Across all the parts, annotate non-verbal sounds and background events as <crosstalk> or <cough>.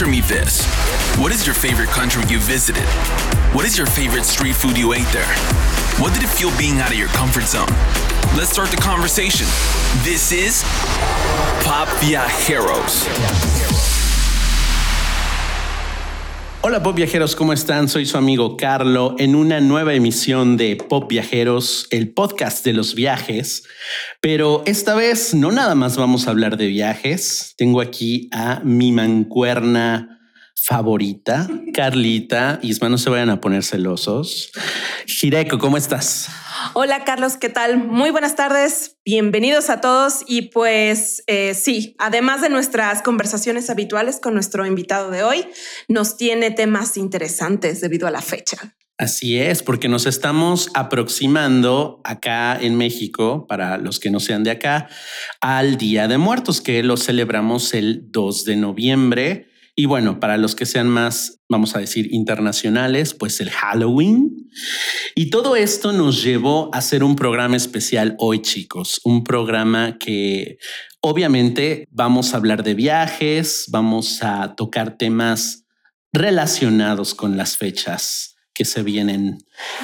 Answer me this. What is your favorite country you visited? What is your favorite street food you ate there? What did it feel being out of your comfort zone? Let's start the conversation. This is Pop Viajeros. Hola Pop Viajeros, ¿cómo están? Soy su amigo Carlo en una nueva emisión de Pop Viajeros, el podcast de los viajes. Pero esta vez no nada más vamos a hablar de viajes. Tengo aquí a mi mancuerna favorita, Carlita. Isma, no se vayan a poner celosos. Jireko, ¿cómo estás? Hola Carlos, ¿qué tal? Muy buenas tardes, bienvenidos a todos y pues eh, sí, además de nuestras conversaciones habituales con nuestro invitado de hoy, nos tiene temas interesantes debido a la fecha. Así es, porque nos estamos aproximando acá en México, para los que no sean de acá, al Día de Muertos, que lo celebramos el 2 de noviembre. Y bueno, para los que sean más, vamos a decir, internacionales, pues el Halloween. Y todo esto nos llevó a hacer un programa especial hoy, chicos. Un programa que obviamente vamos a hablar de viajes, vamos a tocar temas relacionados con las fechas que se vienen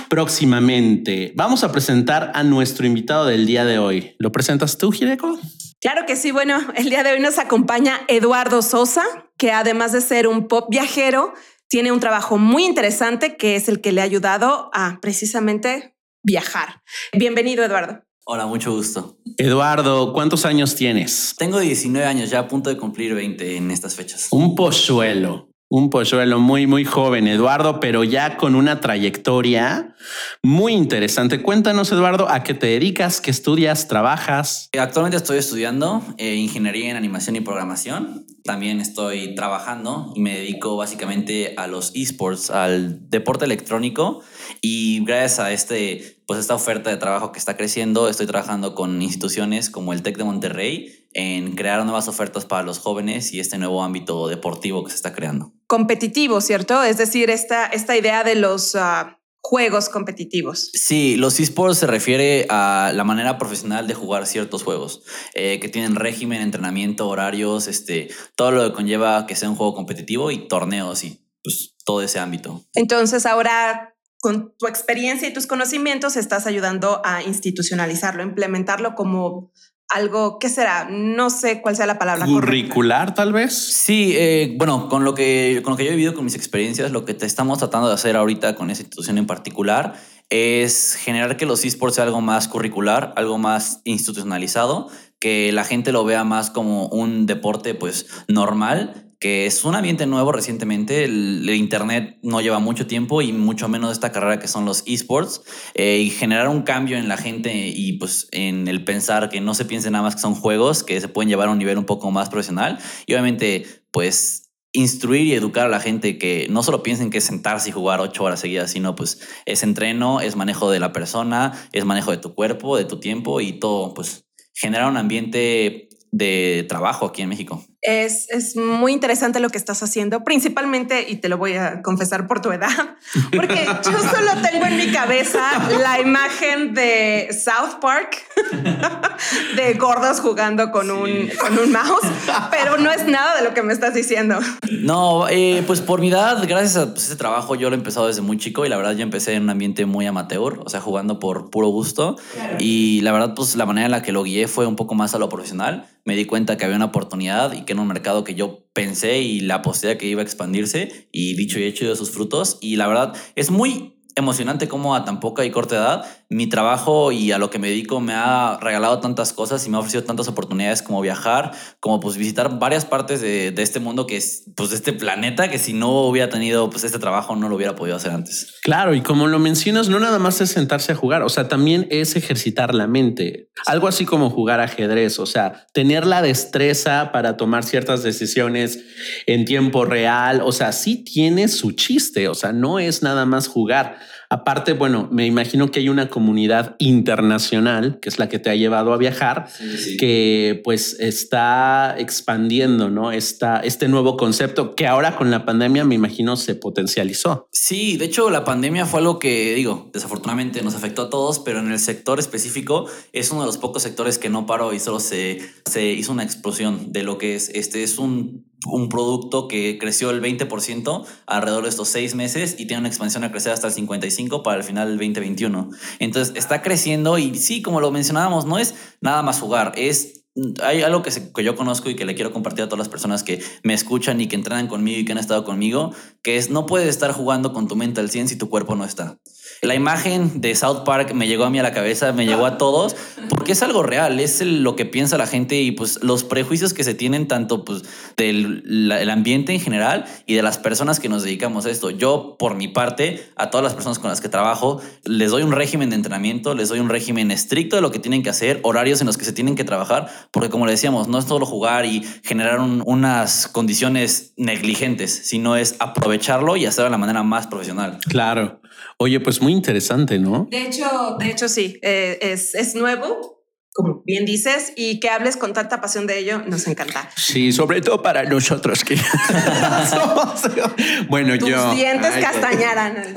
próximamente. Vamos a presentar a nuestro invitado del día de hoy. ¿Lo presentas tú, Gireco? Claro que sí. Bueno, el día de hoy nos acompaña Eduardo Sosa, que además de ser un pop viajero, tiene un trabajo muy interesante que es el que le ha ayudado a precisamente viajar. Bienvenido, Eduardo. Hola, mucho gusto. Eduardo, ¿cuántos años tienes? Tengo 19 años, ya a punto de cumplir 20 en estas fechas. Un polluelo. Un polluelo muy, muy joven, Eduardo, pero ya con una trayectoria muy interesante. Cuéntanos, Eduardo, ¿a qué te dedicas? ¿Qué estudias? ¿Trabajas? Actualmente estoy estudiando eh, ingeniería en animación y programación. También estoy trabajando y me dedico básicamente a los esports, al deporte electrónico. Y gracias a este, pues esta oferta de trabajo que está creciendo, estoy trabajando con instituciones como el TEC de Monterrey en crear nuevas ofertas para los jóvenes y este nuevo ámbito deportivo que se está creando. Competitivo, ¿cierto? Es decir, esta, esta idea de los uh, juegos competitivos. Sí, los esports se refiere a la manera profesional de jugar ciertos juegos, eh, que tienen régimen, entrenamiento, horarios, este, todo lo que conlleva que sea un juego competitivo y torneos y pues todo ese ámbito. Entonces ahora con tu experiencia y tus conocimientos estás ayudando a institucionalizarlo, implementarlo como algo, ¿qué será? No sé cuál sea la palabra. Curricular, tal vez. Sí, eh, bueno, con lo, que, con lo que yo he vivido con mis experiencias, lo que te estamos tratando de hacer ahorita con esa institución en particular es generar que los esports sea algo más curricular, algo más institucionalizado, que la gente lo vea más como un deporte pues normal que es un ambiente nuevo recientemente. El, Internet no lleva mucho tiempo y mucho menos esta carrera que son los esports. Eh, y generar un cambio en la gente y pues en el pensar que no se piense nada más que son juegos, que se pueden llevar a un nivel un poco más profesional. Y obviamente, pues instruir y educar a la gente que no solo piensen que es sentarse y jugar ocho horas seguidas, sino pues es entreno, es manejo de la persona, es manejo de tu cuerpo, de tu tiempo y todo, pues generar un ambiente de trabajo aquí en México. Es, es, muy interesante lo que estás haciendo, principalmente, y te lo voy a confesar por tu edad, <laughs> porque yo solo tengo en mi cabeza la imagen de South Park, <laughs> de gordos jugando con, un, con un mouse, pero no es nada de lo que me estás diciendo. No, eh, pues por mi edad, gracias a pues, ese trabajo, yo lo he empezado desde muy chico y la verdad yo empecé en un ambiente muy amateur, o sea, jugando por puro gusto. Y la verdad, pues la manera en la que lo guié fue un poco más a lo profesional. Me di cuenta que había una oportunidad y que un mercado que yo pensé y la aposté que iba a expandirse y dicho y hecho de sus frutos. Y la verdad es muy emocionante como a tan poca y corta edad mi trabajo y a lo que me dedico me ha regalado tantas cosas y me ha ofrecido tantas oportunidades como viajar, como pues visitar varias partes de, de, este mundo que es pues de este planeta que si no hubiera tenido pues este trabajo no lo hubiera podido hacer antes. Claro, y como lo mencionas, no nada más es sentarse a jugar, o sea, también es ejercitar la mente, algo así como jugar ajedrez, o sea, tener la destreza para tomar ciertas decisiones en tiempo real, o sea, sí tiene su chiste, o sea, no es nada más jugar. Aparte, bueno, me imagino que hay una comunidad internacional, que es la que te ha llevado a viajar, sí, sí. que pues está expandiendo, ¿no? Esta, este nuevo concepto que ahora con la pandemia me imagino se potencializó. Sí, de hecho la pandemia fue algo que, digo, desafortunadamente nos afectó a todos, pero en el sector específico es uno de los pocos sectores que no paró y solo se, se hizo una explosión de lo que es, este es un un producto que creció el 20% alrededor de estos seis meses y tiene una expansión a crecer hasta el 55 para el final del 2021. Entonces está creciendo y sí, como lo mencionábamos, no es nada más jugar, es hay algo que, que, yo conozco y que le quiero compartir a todas las personas que me escuchan y que entrenan conmigo y que han estado conmigo, que es no puedes estar jugando con tu mente al 100 si tu cuerpo no está. La imagen de South Park me llegó a mí a la cabeza, me llegó a todos, porque es algo real, es lo que piensa la gente y pues los prejuicios que se tienen tanto pues del el ambiente en general y de las personas que nos dedicamos a esto. Yo, por mi parte, a todas las personas con las que trabajo, les doy un régimen de entrenamiento, les doy un régimen estricto de lo que tienen que hacer, horarios en los que se tienen que trabajar, porque como le decíamos, no es solo jugar y generar unas condiciones negligentes, sino es aprovecharlo y hacerlo de la manera más profesional. Claro. Oye, pues muy interesante, ¿no? De hecho, de hecho sí, eh, es, es nuevo, como bien dices, y que hables con tanta pasión de ello, nos encanta. Sí, sobre todo para nosotros que <laughs> bueno, Tus yo. dientes castañaran. <laughs>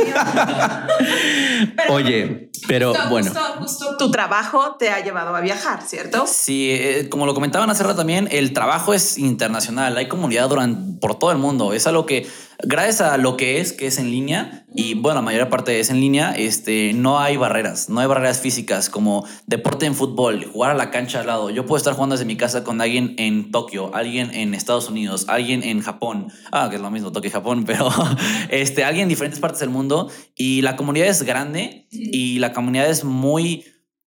Oye, pero bueno. Justo, justo, tu trabajo te ha llevado a viajar, ¿cierto? Sí, eh, como lo comentaban hace rato también, el trabajo es internacional. Hay comunidad durante, por todo el mundo. Es algo que gracias a lo que es, que es en línea, y bueno, la mayor parte es en línea, este, no hay barreras, no hay barreras físicas como deporte en fútbol, jugar a la cancha al lado. Yo puedo estar jugando desde mi casa con alguien en Tokio, alguien en Estados Unidos, alguien en Japón, ah, que es lo mismo, Tokio y Japón, <laughs> pero este, alguien en diferentes partes del mundo, y la comunidad es grande y la comunidad es muy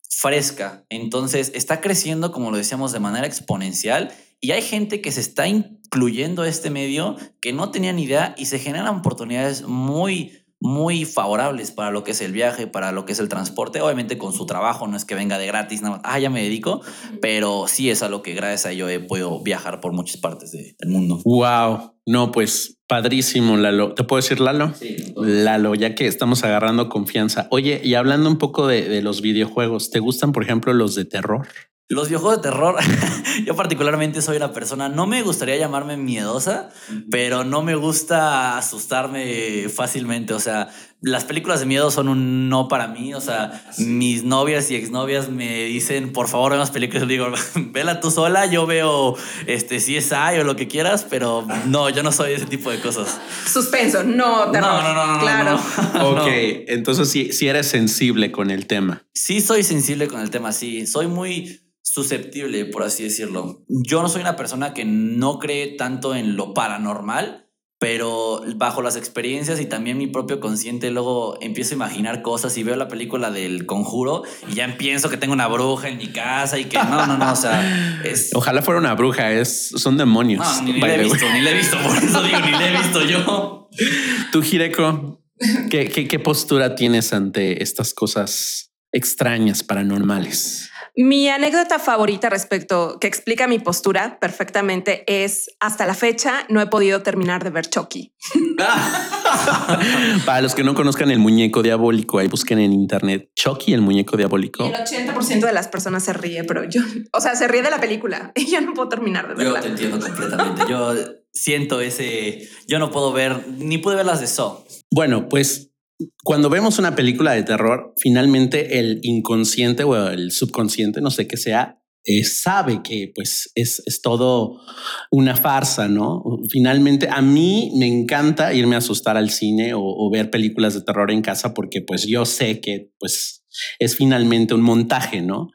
fresca, entonces está creciendo, como lo decíamos, de manera exponencial y hay gente que se está incluyendo a este medio que no tenía ni idea y se generan oportunidades muy, muy favorables para lo que es el viaje, para lo que es el transporte. Obviamente con su trabajo, no es que venga de gratis, nada más, ah, ya me dedico, pero sí es a lo que gracias a ello he podido viajar por muchas partes de, del mundo. Wow, no, pues padrísimo, Lalo. ¿Te puedo decir Lalo? Sí. Lalo, ya que estamos agarrando confianza. Oye, y hablando un poco de, de los videojuegos, ¿te gustan, por ejemplo, los de terror? Los videojuegos de terror, <laughs> yo particularmente soy una persona, no me gustaría llamarme miedosa, pero no me gusta asustarme fácilmente. O sea, las películas de miedo son un no para mí. O sea, sí. mis novias y exnovias me dicen, por favor, veamos películas. <laughs> digo, vela tú sola, yo veo este CSI o lo que quieras, pero no, yo no soy ese tipo de cosas. Suspenso, no terror. No, no, no, no claro. No, <laughs> ok, entonces sí, sí eres sensible con el tema. Sí, soy sensible con el tema, sí. Soy muy susceptible, por así decirlo. Yo no soy una persona que no cree tanto en lo paranormal, pero bajo las experiencias y también mi propio consciente, luego empiezo a imaginar cosas y veo la película del conjuro y ya pienso que tengo una bruja en mi casa y que no, no, no, o sea, <laughs> es... Ojalá fuera una bruja, es, son demonios. No, ni, ni le he visto, ni le he visto, por eso digo, ni le he visto yo. Tú, Jireko, ¿qué, qué, qué postura tienes ante estas cosas extrañas, paranormales? Mi anécdota favorita respecto que explica mi postura perfectamente es hasta la fecha no he podido terminar de ver Chucky. <laughs> Para los que no conozcan el muñeco diabólico, ahí busquen en internet Chucky, el muñeco diabólico. Y el 80% de las personas se ríe, pero yo, o sea, se ríe de la película <laughs> y yo no puedo terminar de verla. Yo te entiendo completamente. Yo siento ese, yo no puedo ver, ni pude ver las de Saw. Bueno, pues cuando vemos una película de terror, finalmente el inconsciente o el subconsciente, no sé qué sea, eh, sabe que pues es, todo una farsa, ¿no? Finalmente a mí me encanta irme a asustar al cine o, o, ver películas de terror en casa porque pues yo sé que pues es finalmente un montaje, ¿no?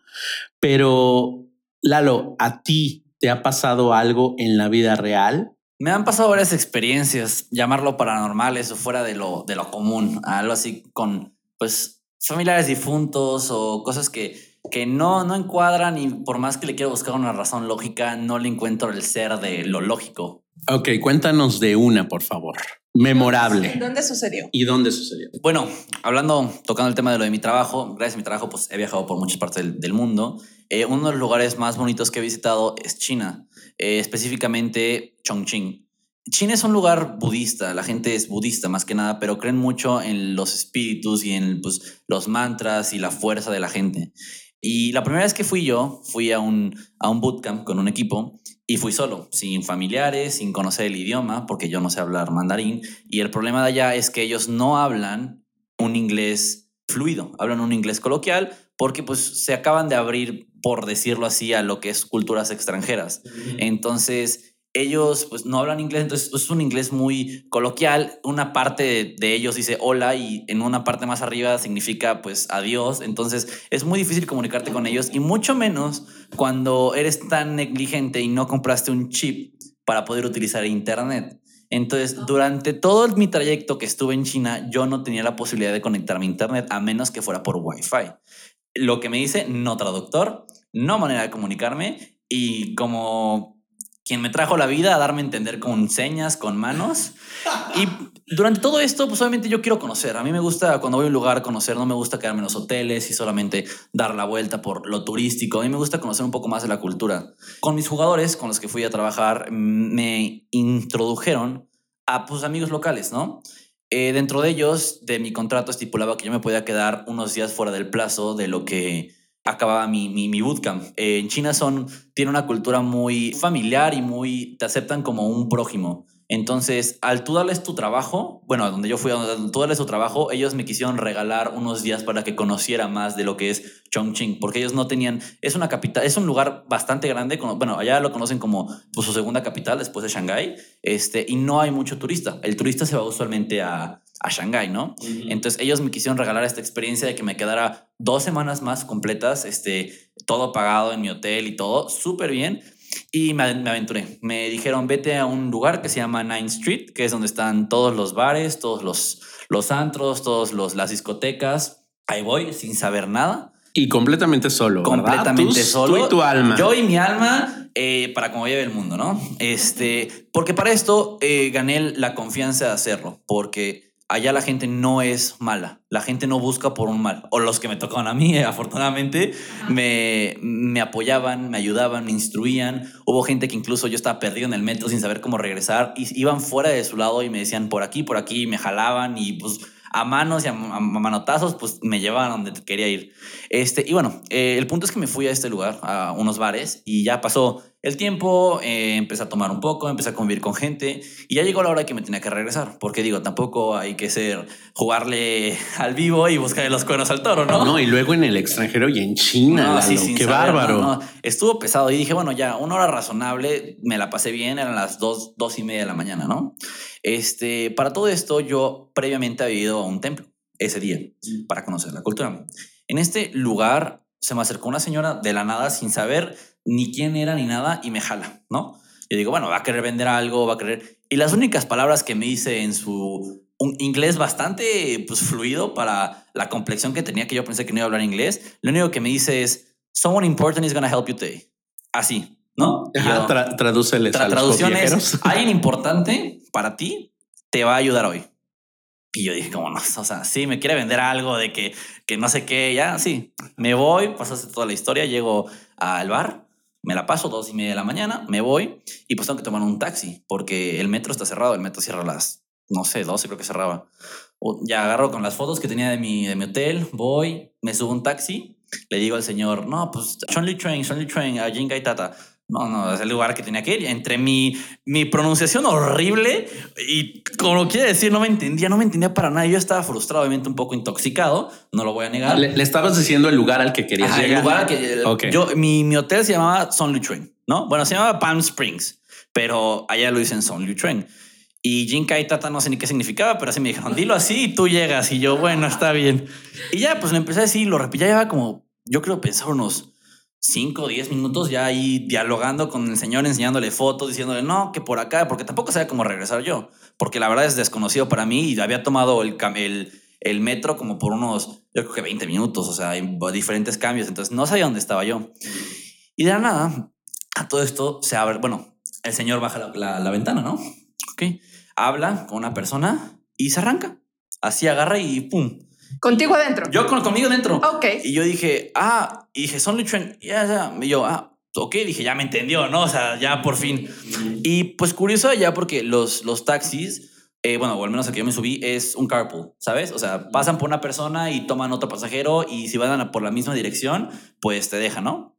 Pero Lalo, ¿a ti te ha pasado algo en la vida real? Me han pasado varias experiencias, llamarlo paranormales o fuera de lo, de lo común, algo así con pues familiares difuntos o cosas que, que no, no encuadran y por más que le quiero buscar una razón lógica, no le encuentro el ser de lo lógico. Ok, cuéntanos de una, por favor. Memorable. ¿Dónde sucedió? ¿Y dónde sucedió? Bueno, hablando, tocando el tema de lo de mi trabajo, gracias a mi trabajo, pues he viajado por muchas partes del, del mundo. Eh, uno de los lugares más bonitos que he visitado es China, eh, específicamente Chongqing. China es un lugar budista, la gente es budista más que nada, pero creen mucho en los espíritus y en pues, los mantras y la fuerza de la gente. Y la primera vez que fui yo, fui a un, a un bootcamp con un equipo y fui solo, sin familiares, sin conocer el idioma, porque yo no sé hablar mandarín. Y el problema de allá es que ellos no hablan un inglés fluido, hablan un inglés coloquial porque pues se acaban de abrir, por decirlo así, a lo que es culturas extranjeras. Entonces, ellos pues no hablan inglés, entonces es un inglés muy coloquial. Una parte de, ellos dice hola y en una parte más arriba significa pues adiós. Entonces es muy difícil comunicarte con ellos y mucho menos cuando eres tan negligente y no compraste un chip para poder utilizar internet. Entonces, durante todo mi trayecto que estuve en China, yo no tenía la posibilidad de conectarme a Internet a menos que fuera por Wi-Fi. Lo que me dice no traductor, no manera de comunicarme y como quien me trajo la vida a darme a entender con señas, con manos. Y durante todo esto, pues yo quiero conocer. A mí me gusta cuando voy a un lugar conocer, no me gusta quedarme en los hoteles y solamente dar la vuelta por lo turístico. A mí me gusta conocer un poco más de la cultura. Con mis jugadores, con los que fui a trabajar, me introdujeron a pues, amigos locales, ¿no? Eh, dentro de ellos, de mi contrato estipulaba que yo me podía quedar unos días fuera del plazo de lo que acababa mi, mi, mi bootcamp. Eh, en China son, tiene una cultura muy familiar y muy, te aceptan como un prójimo. Entonces, al tú darles tu trabajo, bueno, a donde yo fui, a tú darles tu trabajo, ellos me quisieron regalar unos días para que conociera más de lo que es Chongqing, porque ellos no tenían, es una capital, es un lugar bastante grande, bueno, allá lo conocen como pues, su segunda capital después de Shanghái, este, y no hay mucho turista. El turista se va usualmente a, a Shanghái, ¿no? Entonces ellos me quisieron regalar esta experiencia de que me quedara dos semanas más completas, este, todo pagado en mi hotel y todo, súper bien. Y me, aventuré. Me dijeron, vete a un lugar que se llama Nine Street, que es donde están todos los bares, todos los, los antros, todos los, las discotecas. Ahí voy, sin saber nada. Y completamente solo. Completamente solo. Tú y tu alma. Yo y mi alma eh, para cómo lleve el mundo, ¿no? Este, porque para esto eh, gané la confianza de hacerlo, porque allá la gente no es mala, la gente no busca por un mal. O los que me tocaban a mí, <laughs> afortunadamente, me, me apoyaban, me ayudaban, me instruían. Hubo gente que incluso yo estaba perdido en el metro sin saber cómo regresar y iban fuera de su lado y me decían por aquí, por aquí, me jalaban y pues a manos y a, manotazos, pues me llevaban donde quería ir. Este, y bueno, eh, el punto es que me fui a este lugar, a unos bares, y ya pasó el tiempo, eh, empecé a tomar un poco, empecé a convivir con gente y ya llegó la hora que me tenía que regresar, porque digo, tampoco hay que ser, jugarle <laughs> al vivo y buscarle los cuernos al toro, ¿no? No, y luego en el extranjero y en China, sí, qué bárbaro. Estuvo pesado y dije, bueno, ya una hora razonable, me la pasé bien, eran las dos, dos y media de la mañana, ¿no? Este, para todo esto, yo previamente había ido a un templo ese día para conocer la cultura. En este lugar se me acercó una señora de la nada sin saber ni quién era ni nada y me jala, ¿no? Yo digo, bueno, va a querer vender algo, va a querer... Y las únicas palabras que me hice en su un inglés bastante pues, fluido para la complexión que tenía, que yo pensé que no iba a hablar inglés, lo único que me dice es, someone important is going to help you today. Así, ¿no? Ajá, tradúceles a es, <laughs> alguien importante para ti te va a ayudar hoy. Y yo dije, como no, o sea, sí, me quiere vender algo de que, que no sé qué, ya, sí. Me voy, pasaste toda la historia, llego al bar, me la paso dos y media de la mañana, me voy y pues tengo que tomar un taxi porque el metro está cerrado, el metro cierra las, no sé, 12 creo que cerraba. Ya agarro con las fotos que tenía de mi, de mi hotel, voy, me subo un taxi, le digo al señor, no, pues Sean Train, Sean Train, a Jingai Tata. No, no, es el lugar que tenía que ir. Entre mi, mi pronunciación horrible y como lo quiere decir, no me entendía, no me entendía para nada. Yo estaba frustrado, obviamente un poco intoxicado, no lo voy a negar. Le, estabas diciendo el lugar al que querías llegar. El lugar al que yo, mi, mi, hotel se llamaba Son Lu ¿no? Bueno, se llamaba Palm Springs, pero allá lo dicen Son Lu Y Jinkai Tata no sé ni qué significaba, pero así me dijeron, dilo así y tú llegas. Y yo, bueno, está bien. Y ya, pues le empecé a decir, lo repetí, ya llevaba como, yo creo pensar unos 5 o 10 minutos ya ahí dialogando con el señor, enseñándole fotos, diciéndole no, que por acá, porque tampoco sabía cómo regresar yo, porque la verdad es desconocido para mí y había tomado el, el, metro como por unos, yo creo que 20 minutos, o sea, diferentes cambios, entonces no sabía dónde estaba yo. Y de nada, a todo esto se abre, bueno, el señor baja la, la, ventana, ¿no? Ok, habla con una persona y se arranca. Así agarra y pum, Contigo adentro. Yo con, conmigo dentro. Ok. Y yo dije, ah, y dije, son Luchen. Ya, ya. Y yo, ah, ok, dije, ya me entendió, ¿no? O sea, ya por fin. Y pues curioso ya porque los, los taxis, eh, bueno, o al menos aquí yo me subí, es un carpool, ¿sabes? O sea, pasan por una persona y toman otro pasajero y si van por la misma dirección, pues te dejan, ¿no?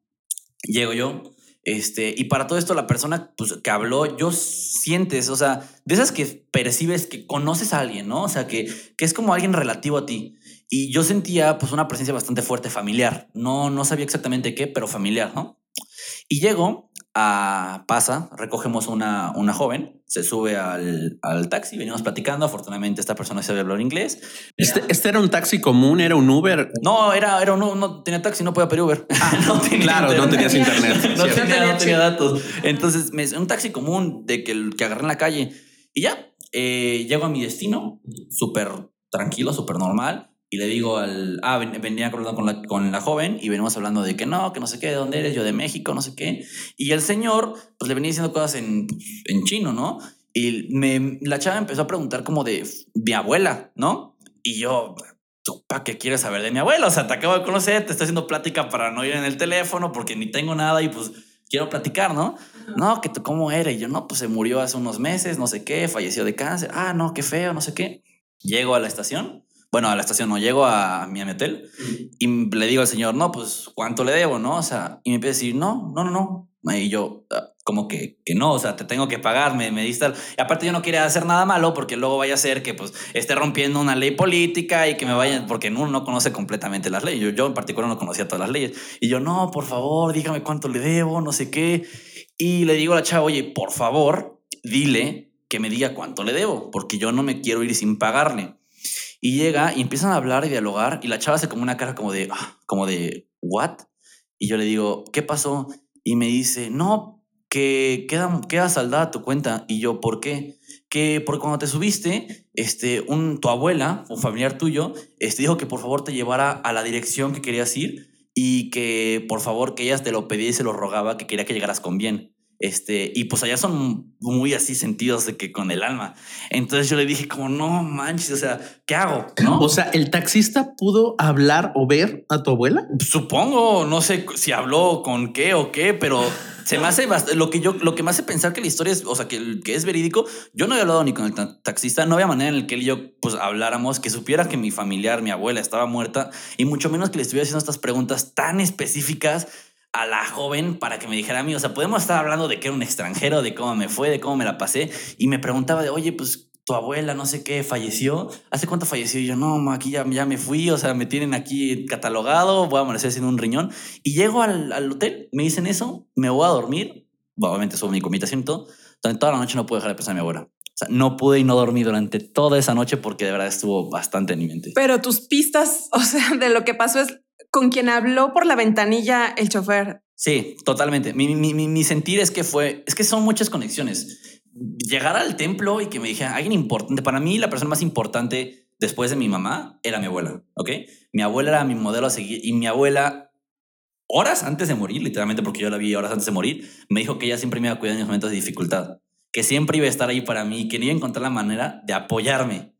Llego yo. Este, y para todo esto, la persona pues, que habló, yo sientes, o sea, de esas que percibes que conoces a alguien, ¿no? O sea, que, que es como alguien relativo a ti. Y yo sentía pues una presencia bastante fuerte familiar. No, no sabía exactamente qué, pero familiar, ¿no? Y llego a pasa, recogemos una, una joven, se sube al, al taxi, venimos platicando, afortunadamente esta persona sabe hablar inglés. Este, este era un taxi común, era un Uber. No, era, era no, no tenía taxi, no podía pedir Uber. <laughs> no tenía Claro, no tenías internet. <laughs> no, tenía, no tenía datos. Entonces, me, un taxi común de que, que agarré en la calle y ya, eh, llego a mi destino, súper tranquilo, súper normal. Y le digo al. Ah, ven- venía la, con, la, con la joven y venimos hablando de que no, que no sé qué, de dónde eres, yo de México, no sé qué. Y el señor, pues le venía diciendo cosas en, en chino, ¿no? Y me, la chava empezó a preguntar como de mi abuela, ¿no? Y yo, ¿tú para qué quieres saber de mi abuela? O sea, te acabo de conocer, te estoy haciendo plática para no ir en el teléfono porque ni tengo nada y pues quiero platicar, ¿no? No, que tú, ¿cómo era? Y yo, no, pues se murió hace unos meses, no sé qué, falleció de cáncer. Ah, no, qué feo, no sé qué. Llego a la estación. Bueno, a la estación no, llego a mi, a mi hotel y le digo al señor, no, pues, ¿cuánto le debo, no? O sea, y me empieza a decir, no, no, no, no. Y yo, "Ah, como que, que no, o sea, te tengo que pagar, me, me diste... al-". Y aparte yo no quería hacer nada malo porque luego vaya a ser que, pues, esté rompiendo una ley política y que me vayan, porque uno no conoce completamente las leyes. Yo, yo en particular no conocía todas las leyes. Y yo, no, por favor, dígame cuánto le debo, no sé qué. Y le digo a la chava, oye, por favor, dile que me diga cuánto le debo, porque yo no me quiero ir sin pagarle. Y llega y empiezan a hablar y dialogar y la chava hace como una cara como de, "Ah", como de, ¿what? Y yo le digo, ¿qué pasó? Y me dice, no, que queda, queda saldada tu cuenta. Y yo, ¿por qué? Que porque cuando te subiste, este, un, tu abuela, un familiar tuyo, este, dijo que por favor te llevara a la dirección que querías ir y que por favor que ella te lo pedía y se lo rogaba, que quería que llegaras con bien. Este, y pues allá son muy así sentidos de que con el alma. Entonces yo le dije como, no manches, o sea, ¿qué hago? ¿No? <clears throat> O sea, ¿el taxista pudo hablar o ver a tu abuela? Supongo, no sé si habló con qué o qué, pero se me hace lo que yo lo que me hace pensar que la historia es, o sea, que, que es verídico. Yo no había hablado ni con el ta- taxista, no había manera en el que él y yo pues habláramos, que supiera que mi familiar, mi abuela estaba muerta y mucho menos que le estuviera haciendo estas preguntas tan específicas a la joven para que me dijera a mí, o sea, podemos estar hablando de que era un extranjero, de cómo me fue, de cómo me la pasé y me preguntaba de, oye, pues tu abuela, no sé qué, falleció. ¿Hace cuánto falleció? Y yo, no, ma, aquí ya, ya me fui, o sea, me tienen aquí catalogado, voy a amanecer sin un riñón. Y llego al, al hotel, me dicen eso, me voy a dormir, obviamente subo mi habitación y todo, durante toda la noche no pude dejar de pensar en mi abuela. O sea, no pude y no dormí durante toda esa noche porque de verdad estuvo bastante en mi mente. Pero tus pistas, o sea, de lo que pasó es con quien habló por la ventanilla el chofer. Sí, totalmente. Mi, mi, mi, mi sentir es que fue, es que son muchas conexiones. Llegar al templo y que me dijera alguien importante, para mí la persona más importante después de mi mamá era mi abuela, ¿ok? Mi abuela era mi modelo a seguir y mi abuela, horas antes de morir, literalmente porque yo la vi horas antes de morir, me dijo que ella siempre me iba a cuidar en mis momentos de dificultad, que siempre iba a estar ahí para mí, que no iba a encontrar la manera de apoyarme.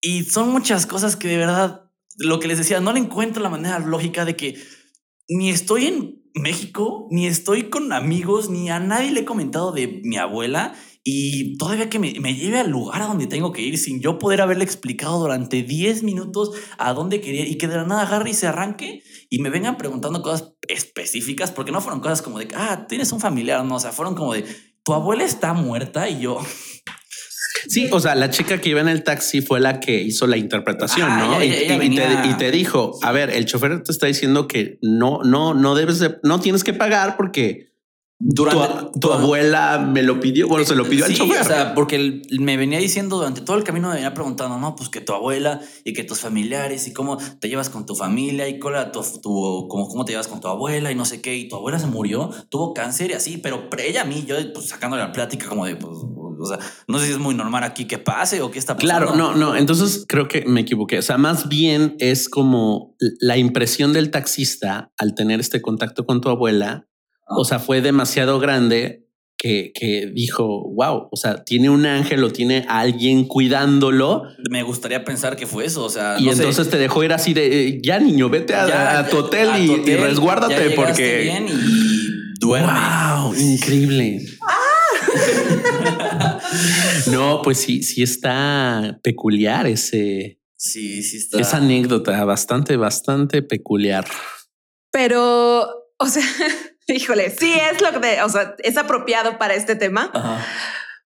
Y son muchas cosas que de verdad, lo que les decía, no le encuentro la manera lógica de que ni estoy en México, ni estoy con amigos, ni a nadie le he comentado de mi abuela. Y todavía que me, lleve al lugar a donde tengo que ir sin yo poder haberle explicado durante 10 minutos a dónde quería y que de la nada agarre y se arranque y me vengan preguntando cosas específicas, porque no fueron cosas como de, ah, tienes un familiar, no, o sea, fueron como de, tu abuela está muerta y yo, Sí, o sea, la chica que iba en el taxi fue la que hizo la interpretación, Ah, ¿no? ella- y, ella y te, y te dijo, a ver, el chofer te está diciendo que no, no, no debes de, no tienes que pagar porque tu, durante tu abuela me lo pidió, bueno, se lo pidió al chofer. O sea, porque me venía diciendo durante todo el camino, me venía preguntando, no, pues que tu abuela y que tus familiares y cómo te llevas con tu familia y era tu, tu- cómo, cómo te llevas con tu abuela y no sé qué. Y tu abuela se murió, tuvo cáncer y así, pero ella a mí, yo pues sacándole la plática como de, pues, o sea, no sé si es muy normal aquí que pase o qué está pasando. Claro, no, no. Entonces creo que me equivoqué. O sea, más bien es como la impresión del taxista al tener este contacto con tu abuela. O sea, fue demasiado grande que, que dijo, wow, o sea, tiene un ángel o tiene a alguien cuidándolo. Me gustaría pensar que fue eso, o sea, Y no sé. entonces te dejó ir así de eh, ya, niño, vete a, Ya, a tu hotel, a y, tu y resguárdate porque. bien y duerme. Wow, increíble. <laughs> no, pues sí, sí está peculiar ese, Sí, sí está. esa anécdota, bastante, bastante peculiar. Pero, o sea, <laughs> híjole, sí es lo que, o sea, es apropiado para este tema, Ajá.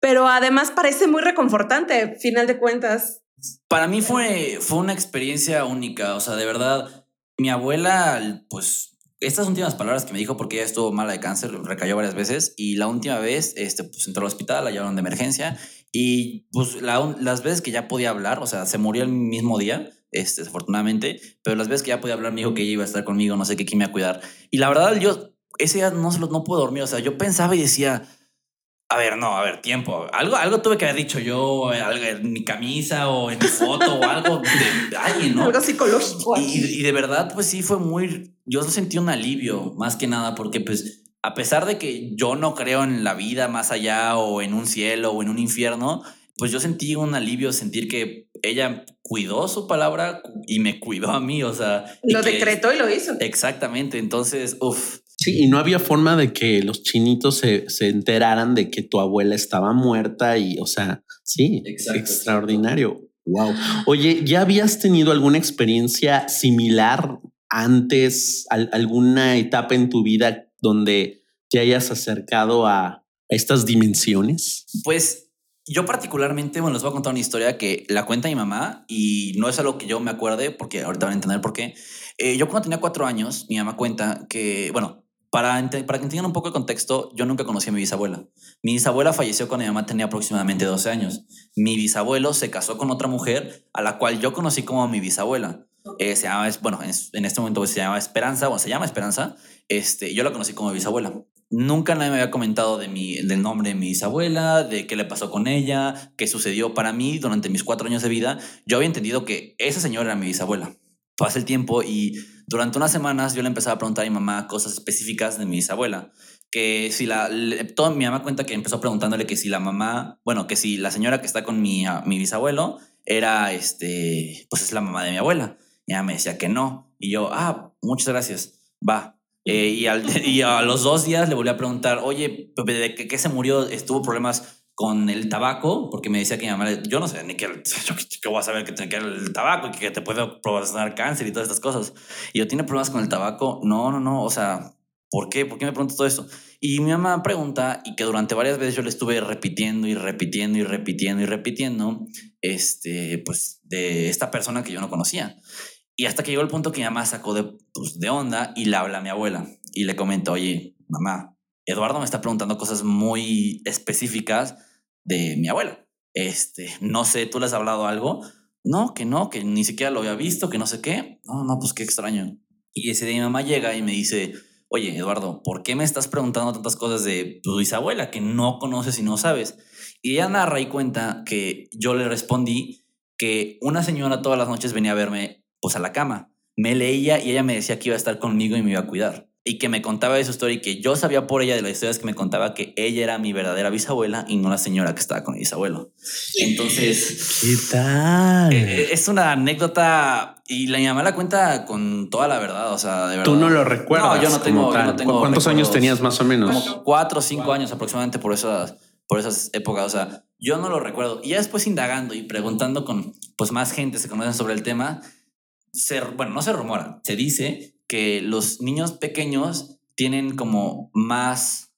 pero además parece muy reconfortante, final de cuentas. Para mí fue, fue una experiencia única. O sea, de verdad, mi abuela, pues estas últimas palabras que me dijo, porque ella estuvo mala de cáncer, recayó varias veces, y la última vez, este, pues entró al hospital, la llevaron de emergencia, y pues las veces que ya podía hablar, o sea, se murió el mismo día, este, desafortunadamente, pero las veces que ya podía hablar me dijo que ella iba a estar conmigo, no sé qué, quién me iba a cuidar. Y la verdad, yo ese día no, no pude dormir, o sea, yo pensaba y decía, a ver, no, a ver, tiempo. Algo, algo tuve que haber dicho yo en mi camisa o en mi foto o algo de alguien, ¿no? Algo psicológico. Y, y, de verdad, pues sí, fue muy. Yo sentí un alivio más que nada, porque pues a pesar de que yo no creo en la vida más allá o en un cielo o en un infierno, pues yo sentí un alivio sentir que ella cuidó su palabra y me cuidó a mí, o sea. Lo decretó y lo hizo. Exactamente, entonces, uff. Sí, y no había forma de que los chinitos se, se, enteraran de que tu abuela estaba muerta y, o sea, sí, extraordinario. Wow. Oye, ¿ya habías tenido alguna experiencia similar antes, alguna etapa en tu vida donde te hayas acercado a estas dimensiones? Pues yo particularmente, bueno, les voy a contar una historia que la cuenta mi mamá y no es algo que yo me acuerde porque ahorita van a entender por qué. Eh, yo cuando tenía cuatro años, mi mamá cuenta que, bueno, para, para que entiendan un poco el contexto, yo nunca conocí a mi bisabuela. Mi bisabuela falleció cuando mi mamá tenía aproximadamente 12 años. Mi bisabuelo se casó con otra mujer a la cual yo conocí como mi bisabuela. Eh, se llama, bueno, en, este momento se llama Esperanza, o se llama Esperanza. Este, yo la conocí como bisabuela. Nunca nadie me había comentado de mi, del nombre de mi bisabuela, de qué le pasó con ella, qué sucedió para mí durante mis cuatro años de vida. Yo había entendido que esa señora era mi bisabuela. Pasa el tiempo y durante unas semanas yo le empezaba a preguntar a mi mamá cosas específicas de mi bisabuela. Que si la. toda mi mamá cuenta que empezó preguntándole que si la mamá. Bueno, que si la señora que está con mi, mi bisabuelo era este. Pues es la mamá de mi abuela. Y ella me decía que no. Y yo, ah, muchas gracias. Va. Eh, y, al, <laughs> y, a los dos días le volví a preguntar, oye, ¿de qué, qué se murió? ¿Estuvo problemas con el tabaco? Porque me decía que mi mamá, yo no sé, ni que, <laughs> yo, que voy a saber que, que el tabaco y que te puede provocar cáncer y todas estas cosas. Y yo, ¿tiene problemas con el tabaco? No, no, no, o sea, ¿por qué? ¿Por qué me preguntas todo esto? Y mi mamá pregunta, y que durante varias veces yo le estuve repitiendo y repitiendo y repitiendo y repitiendo, este, pues, de esta persona que yo no conocía. Y hasta que llegó el punto que mi mamá sacó de, pues, de onda y le habla a mi abuela y le comenta, oye, mamá, Eduardo me está preguntando cosas muy específicas de mi abuela. Este, no sé, ¿tú le has hablado algo? No, que no, que ni siquiera lo había visto, que no sé qué. No, no, pues qué extraño. Y ese día mi mamá llega y me dice, oye, Eduardo, ¿por qué me estás preguntando tantas cosas de tu bisabuela que no conoces y no sabes? Y ella narra y cuenta que yo le respondí que una señora todas las noches venía a verme pues a la cama. Me leía y ella me decía que iba a estar conmigo y me iba a cuidar. Y que me contaba de su historia y que yo sabía por ella de las historias que me contaba que ella era mi verdadera bisabuela y no la señora que estaba con mi bisabuelo. Entonces... ¿Qué tal? Eh, eh, es una anécdota y la mamá la cuenta con toda la verdad, o sea, de verdad. Tú no lo recuerdas. No, yo no tengo. no tengo ¿Cuántos años tenías más o menos? Como cuatro o cinco años aproximadamente por esas, por esas épocas. O sea, yo no lo recuerdo. Y ya después indagando y preguntando con pues más gente se conocen sobre el tema, bueno, no se rumora, se dice que los niños pequeños tienen como más,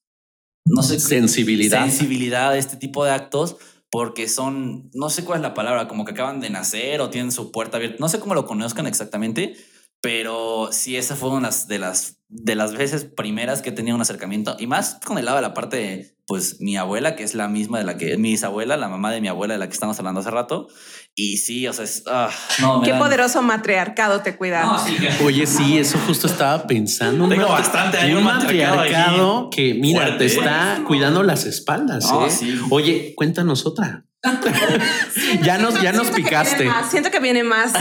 no sé, sensibilidad. Sensibilidad a este tipo de actos porque son, no sé cuál es la palabra, como que acaban de nacer o tienen su puerta abierta, no sé cómo lo conozcan exactamente, pero sí, esa fue una de las, de las veces primeras que tenía un acercamiento y más con el lado de la parte de, pues, mi abuela, que es la misma de la que mi bisabuela, la mamá de mi abuela de la que estamos hablando hace rato. Y sí, o sea, es, ah, no, qué poderoso matriarcado te cuida. Oye, sí, eso justo estaba pensando. Tengo bastante. Hay un matriarcado, que, mira, te está cuidando las espaldas. ¿eh? Oye, cuéntanos otra. ya nos, ya nos picaste. Siento que viene más.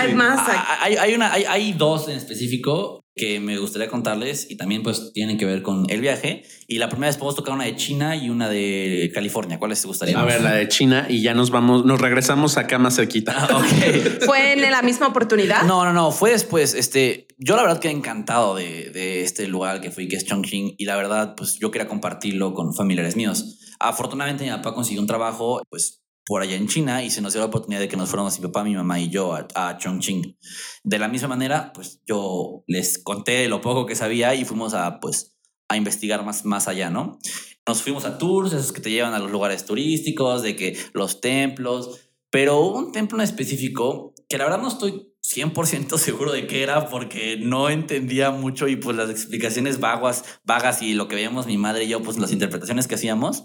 hay, más. Ah, hay, una, hay, hay dos en específico que me gustaría contarles y también pues tienen que ver con el viaje. Y la primera vez podemos tocar una de China y una de California. ¿Cuáles te gustaría? A ver, la de China y ya nos vamos, nos regresamos acá más cerquita. Ah, <laughs> ¿Fue en la misma oportunidad? No, no, no, fue después. Este, yo la verdad que encantado de, de este lugar que fui, que es Chongqing, y la verdad, pues yo quería compartirlo con familiares míos. Afortunadamente mi papá consiguió un trabajo, pues por allá en China y se nos dio la oportunidad de que nos fuéramos mi papá, mi mamá y yo a, Chongqing. De la misma manera, pues yo les conté lo poco que sabía y fuimos a, pues, a investigar más, más allá, ¿no? Nos fuimos a tours, esos que te llevan a los lugares turísticos, de que los templos, pero hubo un templo en específico que la verdad no estoy 100% seguro de qué era porque no entendía mucho y pues las explicaciones vagas, vagas y lo que veíamos mi madre y yo, pues las interpretaciones que hacíamos,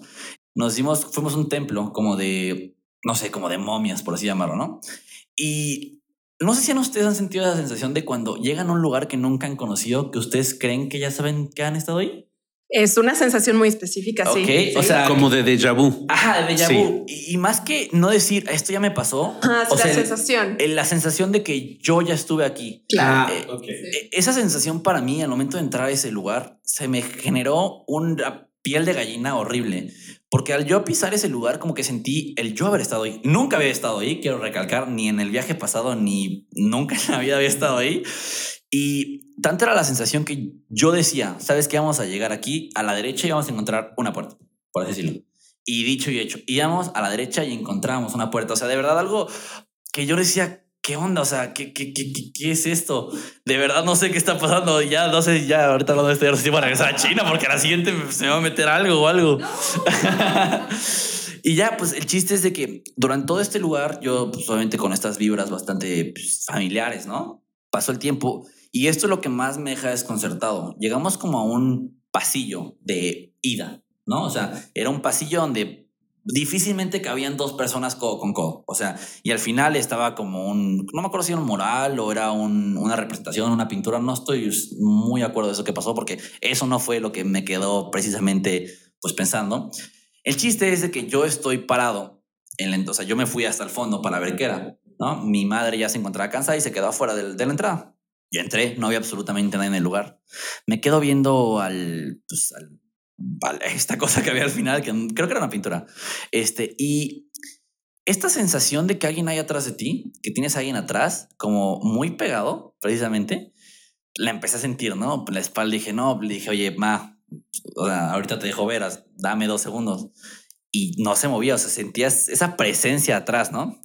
nos hicimos, fuimos a un templo como de, no sé, como de momias, por así llamarlo, ¿no? Y no sé si han ustedes han sentido la sensación de cuando llegan a un lugar que nunca han conocido, que ustedes creen que ya saben que han estado ahí. Es una sensación muy específica, sí. Ok, o sea, Como de déjà vu. Ajá, de déjà Sí. vu. Y, y más que no decir esto ya me pasó, o la sea, sensación. el- la sensación de que yo ya estuve aquí. Claro. Eh, eh, Esa sensación para mí al momento de entrar a ese lugar se me generó una piel de gallina horrible. Porque al yo pisar ese lugar como que sentí el yo haber estado ahí. Nunca había estado ahí, quiero recalcar, ni en el viaje pasado, ni nunca en la vida había estado ahí. Y tanta era la sensación que yo decía, ¿sabes qué? Vamos a llegar aquí a la derecha y vamos a encontrar una puerta, por así decirlo. Y dicho y hecho, íbamos a la derecha y encontramos una puerta. O sea, de verdad algo que yo decía, ¿qué onda? O sea, ¿qué, qué, qué, qué, es esto? De verdad no sé qué está pasando. Ya no sé, ya ahorita no estoy así para regresar a China porque a la siguiente se me va a meter algo o algo. <laughs> y ya, pues el chiste es de que durante todo este lugar, yo pues obviamente con estas vibras bastante pues, familiares, ¿no? Pasó el tiempo y esto es lo que más me deja desconcertado. Llegamos como a un pasillo de ida, ¿no? O sea, era un pasillo donde difícilmente cabían dos personas codo con codo. O sea, y al final estaba como un, no me acuerdo si era un mural o era un- una representación, una pintura, no estoy muy de acuerdo de eso que pasó porque eso no fue lo que me quedó precisamente pues pensando. El chiste es de que yo estoy parado, en la, o sea, yo me fui hasta el fondo para ver qué era, ¿no? Mi madre ya se encontraba cansada y se quedó afuera del- de, la entrada. Y entré, no había absolutamente nadie en el lugar. Me quedo viendo al, pues, al Vale, <laughs> esta cosa que había al final, que creo que era una pintura. Este, y esta sensación de que alguien hay atrás de ti, que tienes a alguien atrás, como muy pegado, precisamente, la empecé a sentir, ¿no? La espalda dije, no, le dije, oye, ma, o sea, ahorita te dejo ver, dame dos segundos. Y no se movía, o sea, sentías esa presencia atrás, ¿no?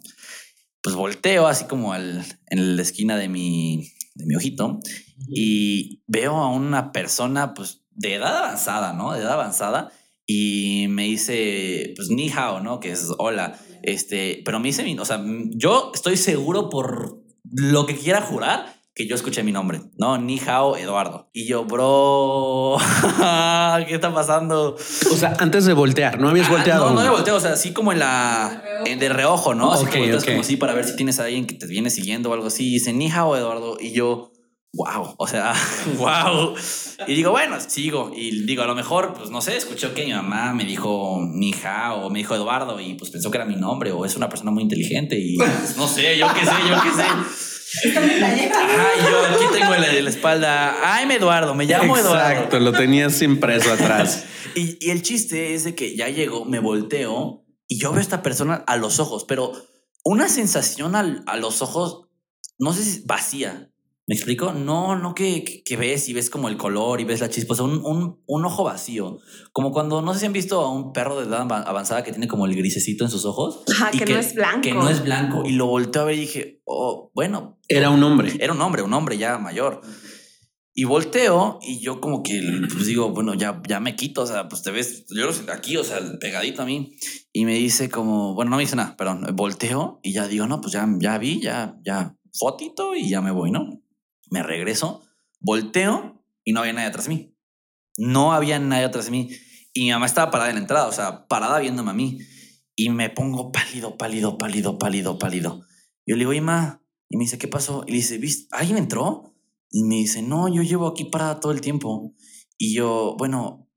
Pues volteo así como al, en la esquina de mi, de mi ojito y veo a una persona, pues, de edad avanzada, ¿no? De edad avanzada. Y me dice, pues, ni hao, ¿no? Que es hola. Este, pero me dice, mi- o sea, yo estoy seguro por lo que quiera jurar que yo escuché mi nombre, ¿no? Ni hao Eduardo. Y yo, bro, <laughs> ¿qué está pasando? O sea, antes de voltear, no habías Ah, volteado. No, no me volteo, o sea, así como en la. En de reojo, ¿no? Así Ok, que volteas ok. como así para ver si tienes a alguien que te viene siguiendo o algo así. Y dice, ni hao, Eduardo. Y yo, wow, o sea, <laughs> wow. Y digo, bueno, sigo. Y digo, a lo mejor, pues no sé, escuchó que mi mamá me dijo mi hija o me dijo Eduardo y pues pensó que era mi nombre o es una persona muy inteligente y pues, no sé, yo qué sé, yo qué sé. Ajá, y yo aquí tengo en la, la espalda, I'm Eduardo, me llamo Eduardo. Exacto, lo tenías impreso atrás. <laughs> Y, y el chiste es de que ya llegó, me volteo y yo veo a esta persona a los ojos, pero una sensación al- a los ojos, no sé si vacía. ¿Me explico? No, no que, que, que ves y ves como el color y ves la chispa, o sea, un, un, un ojo vacío. Como cuando, no sé si han visto a un perro de edad ava- avanzada que tiene como el grisecito en sus ojos. Ajá, y que no es blanco. Que no es blanco. Y lo volteo a ver y dije, oh, bueno. Era un hombre. Era un hombre, un hombre ya mayor. Y volteo y yo como que pues digo, bueno, ya, ya me quito, o sea, pues te ves, yo lo siento aquí, o sea, pegadito a mí. Y me dice como, bueno, no me dice nada, perdón, volteo y ya digo, no, pues ya, ya vi, ya, ya, fotito y ya me voy, ¿no? Me regreso, volteo y no había nadie atrás de mí. No había nadie atrás de mí. Y mi mamá estaba parada en la entrada, o sea, parada viéndome a mí. Y me pongo pálido, pálido, pálido, pálido, pálido. Yo le digo, Ima, y me dice, ¿qué pasó? Y le dice, ¿viste? ¿Alguien entró? Y me dice, no, yo llevo aquí parada todo el tiempo. Y yo, bueno,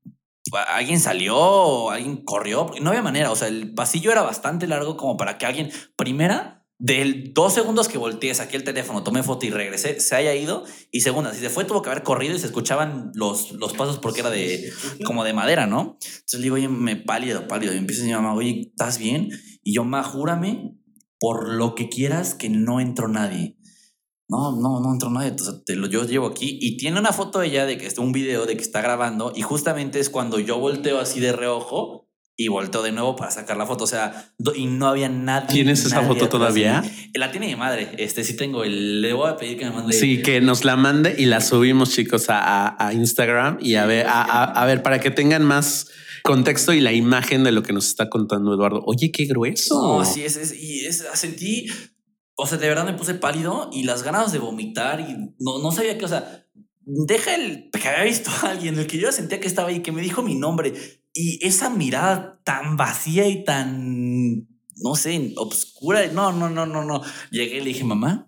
¿alguien salió alguien corrió? No había manera, o sea, el pasillo era bastante largo como para que alguien, primera, de dos segundos que volteé, saqué el teléfono, tomé foto y regresé, se haya ido. Y segunda, si se fue, tuvo que haber corrido y se escuchaban los, los pasos porque era de como de madera, ¿no? Entonces le digo, oye, me pálido, pálido. Y empieza mi mamá, oye, ¿estás bien? Y yo, ma, júrame por lo que quieras que no entró nadie. No, no, no entró nadie. Entonces te lo, yo llevo aquí y tiene una foto ella de que está un video de que está grabando y justamente es cuando yo volteo así de reojo y volteo de nuevo para sacar la foto. O sea, y no había nadie. ¿Tienes esa nadie foto atrás de todavía? mí. La tiene mi madre. Este sí tengo. El, le voy a pedir que me mande. Sí, que nos la mande y la subimos, chicos, a, a- a Instagram y a ver, a, a- a ver, para que tengan más contexto y la imagen de lo que nos está contando Eduardo. Oye, qué grueso. No, sí, es, es- y es, sentí o sea, de verdad me puse pálido y las ganas de vomitar y no, no sabía qué, o sea, deja el que había visto a alguien, el que yo sentía que estaba ahí, que me dijo mi nombre y esa mirada tan vacía y tan, no sé, obscura. No, no, no, no, no. Llegué y le dije, mamá.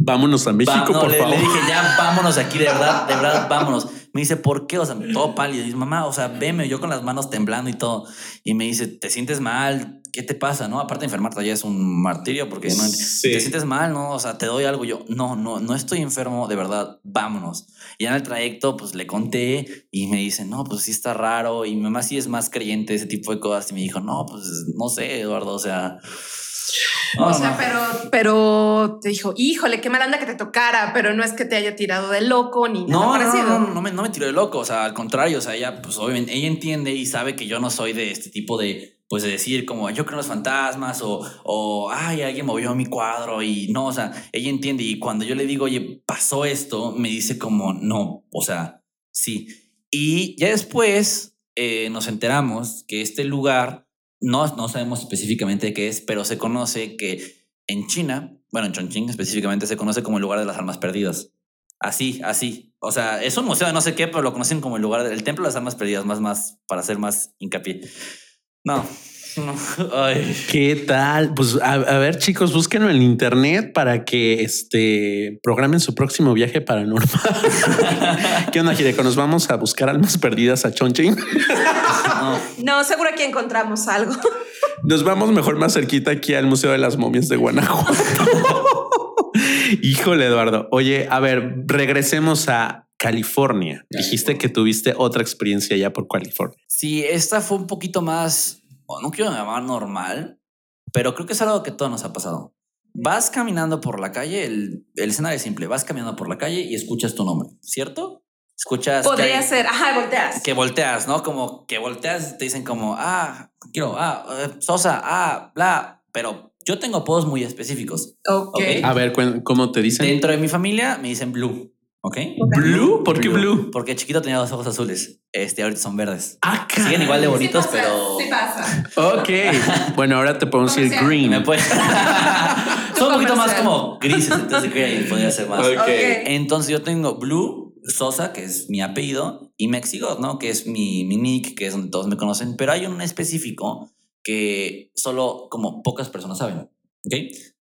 Vámonos a México, por le, favor. Le dije, ya vámonos aquí, de verdad, de verdad, vámonos. Me dice, ¿por qué? O sea, todo <laughs> pálido. Y dice, mamá, o sea, veme, yo con las manos temblando y todo. Y me dice, ¿te sientes mal? ¿Qué te pasa? No, aparte de enfermarte ya es un martirio porque no Sí. te sientes mal, no, o sea, te doy algo. Yo, no, no, no estoy enfermo, de verdad, vámonos. Y en el trayecto, pues le conté y me dice, no, pues sí está raro. Y mi mamá sí es más creyente ese tipo de cosas. Y me dijo, no, pues no sé, Eduardo, o sea. No, o sea, no. pero, pero te dijo, híjole, qué mala onda que te tocara, pero no es que te haya tirado de loco ni nada No, no, parecido. no, no, no me, no me tiró de loco. O sea, al contrario, o sea, ella, pues obviamente, ella entiende y sabe que yo no soy de este tipo de, pues de decir como yo creo en los fantasmas o, o, ay, alguien movió mi cuadro y no, o sea, ella entiende. Y cuando yo le digo, oye, pasó esto, me dice como, no, o sea, sí. Y ya después eh, nos enteramos que este lugar, no, no sabemos específicamente qué es, pero se conoce que en China, bueno, en Chongqing específicamente, se conoce como el lugar de las almas perdidas. Así, así. O sea, es un museo de no sé qué, pero lo conocen como el lugar del templo de las almas perdidas, más, más, para hacer más hincapié. No. <laughs> Ay. ¿Qué tal? Pues a, a ver, chicos, búsquenlo en internet para que este programen su próximo viaje paranormal. <laughs> ¿Qué onda, Jireko? Nos vamos a buscar almas perdidas a Chongqing. No. No, seguro aquí encontramos algo. <laughs> Nos vamos mejor más cerquita aquí al Museo de las Momias de Guanajuato. Híjole, Eduardo. Oye, a ver, regresemos a California. Dijiste que tuviste otra experiencia ya por California. Sí, esta fue un poquito más, no quiero llamar normal, pero creo que es algo que a todos nos ha pasado. Vas caminando por la calle, el, el escenario es simple, vas caminando por la calle y escuchas tu nombre, ¿cierto? Escuchas... que Podría hay- ser, ajá, volteas. que volteas, ¿no? Como que volteas y te dicen como, ah, quiero, ah, eh, Sosa, ah, bla, pero yo tengo apodos muy específicos. Ok. Ok. A ver, ¿cómo te dicen? Dentro de mi familia me dicen Blue, ¿ok? ¿Blue? ¿Por qué blue? Porque chiquito tenía los ojos azules, este, ahorita son verdes. Ah, Siguen igual de bonitos, Sí pasa, pero... Sí pasa. Ok. <laughs> Bueno, ahora te podemos decir green. Me puede... <laughs> <laughs> son un poquito más como grises, entonces creo que ahí podría ser más. Ok. Ok. Entonces yo tengo Blue Sosa, que es mi apellido, y Mexigot, ¿no? Que es mi, mi nick, que es donde todos me conocen, pero hay un específico que solo como pocas personas saben, ¿ok?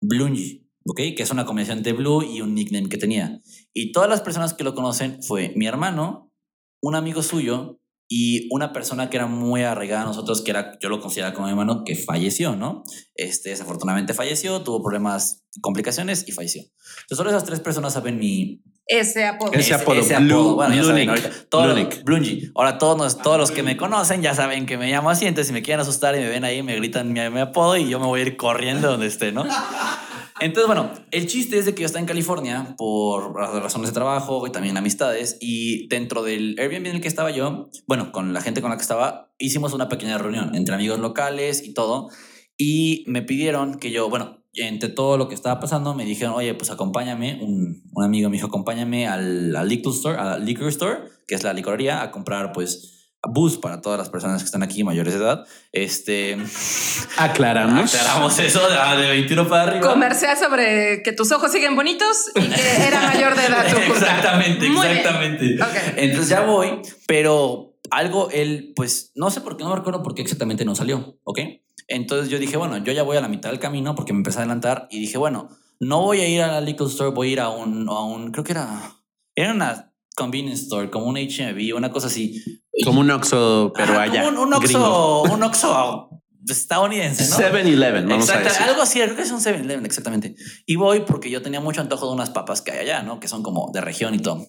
Blungy, ¿ok? Que es una combinación de Blue y un nickname que tenía. Y todas las personas que lo conocen fue mi hermano, un amigo suyo y una persona que era muy arraigada a nosotros, que era, yo lo consideraba como mi hermano, que falleció, ¿no? Este, desafortunadamente falleció, tuvo problemas, complicaciones y falleció. Entonces solo esas tres personas saben mi, Ese apodo. Ese apodo, Blue- Bueno, ya Blue saben, ahorita, todo- Blue Nick. Blungy. Ahora todos, nos- todos los que me conocen ya saben que me llamo así, entonces si me quieren asustar y me ven ahí, me gritan mi, mi apodo y yo me voy a ir corriendo donde esté, ¿no? <laughs> Entonces, bueno, el chiste es de que yo estaba en California por razones de trabajo y también amistades y dentro del Airbnb en el que estaba yo, bueno, con la gente con la que estaba, hicimos una pequeña reunión entre amigos locales y todo y me pidieron que yo, bueno, entre todo lo que estaba pasando, me dijeron, oye, pues acompáñame, un, un amigo me dijo, acompáñame al, al liquor store, al liquor store, que es la licorería, a comprar pues bus para todas las personas que están aquí mayores de edad. Este, <laughs> Aclaramos. aclaramos eso de, de 21 para arriba. Comercial sobre que tus ojos siguen bonitos y que era mayor de edad. tu <laughs> exactamente, Muy exactamente. Ok. Entonces ya voy, pero algo él, pues no sé por qué, no me recuerdo por qué exactamente no salió, ¿ok? Entonces yo dije, bueno, yo ya voy a la mitad del camino porque me empecé a adelantar y dije, bueno, no voy a ir a la liquor store, voy a ir a un, a un creo que era, era una convenience store, como un HMV, una cosa así. Como un Oxxo, pero Ajá, allá. como Un, un. Oxxo, un Oxxo estadounidense, ¿no? 7-Eleven, vamos a Exacto, decir. algo así, creo que es un 7-Eleven, exactamente. Y voy porque yo tenía mucho antojo de unas papas que hay allá, ¿no? Que son como de región y todo.